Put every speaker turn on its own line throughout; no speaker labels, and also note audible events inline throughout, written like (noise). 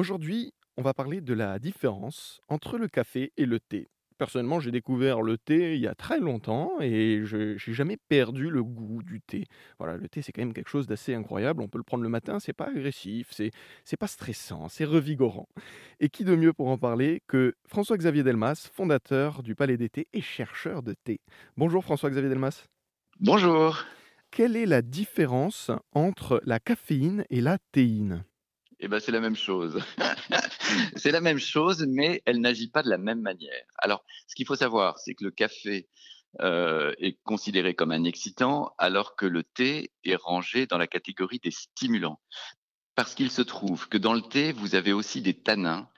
Aujourd'hui, on va parler de la différence entre le café et le thé. Personnellement, j'ai découvert le thé il y a très longtemps et je j'ai jamais perdu le goût du thé. Voilà, le thé, c'est quand même quelque chose d'assez incroyable. On peut le prendre le matin, c'est pas agressif, c'est c'est pas stressant, c'est revigorant. Et qui de mieux pour en parler que François-Xavier Delmas, fondateur du Palais des Thés et chercheur de thé. Bonjour François-Xavier Delmas.
Bonjour.
Quelle est la différence entre la caféine et la théine?
Eh ben, c'est la même chose. (laughs) c'est la même chose, mais elle n'agit pas de la même manière. Alors, ce qu'il faut savoir, c'est que le café euh, est considéré comme un excitant, alors que le thé est rangé dans la catégorie des stimulants. Parce qu'il se trouve que dans le thé, vous avez aussi des tanins,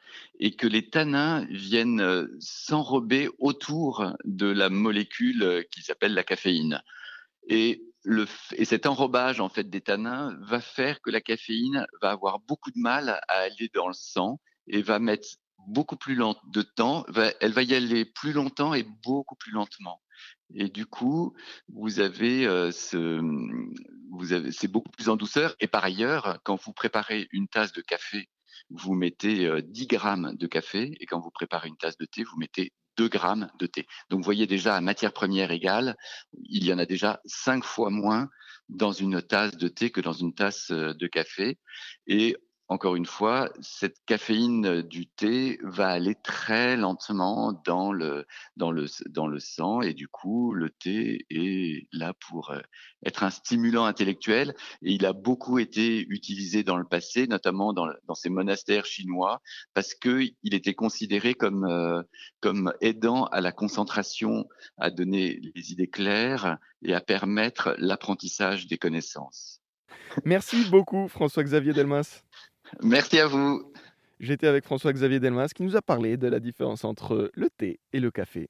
et que les tanins viennent euh, s'enrober autour de la molécule euh, qui s'appelle la caféine. Et, et cet enrobage en fait des tanins va faire que la caféine va avoir beaucoup de mal à aller dans le sang et va mettre beaucoup plus de temps, elle va y aller plus longtemps et beaucoup plus lentement. Et du coup, vous avez euh, ce, vous avez, c'est beaucoup plus en douceur. Et par ailleurs, quand vous préparez une tasse de café, vous mettez euh, 10 grammes de café, et quand vous préparez une tasse de thé, vous mettez 2 grammes de thé. Donc vous voyez déjà à matière première égale, il y en a déjà 5 fois moins dans une tasse de thé que dans une tasse euh, de café. Et encore une fois, cette caféine du thé va aller très lentement dans le, dans le, dans le sang et du coup, le thé est là pour euh, être un stimulant intellectuel et il a beaucoup été utilisé dans le passé, notamment dans, dans ces monastères chinois, parce qu'il était considéré comme, euh, comme aidant à la concentration, à donner les idées claires et à permettre l'apprentissage des connaissances.
Merci beaucoup François-Xavier Delmas.
Merci à vous.
J'étais avec François-Xavier Delmas qui nous a parlé de la différence entre le thé et le café.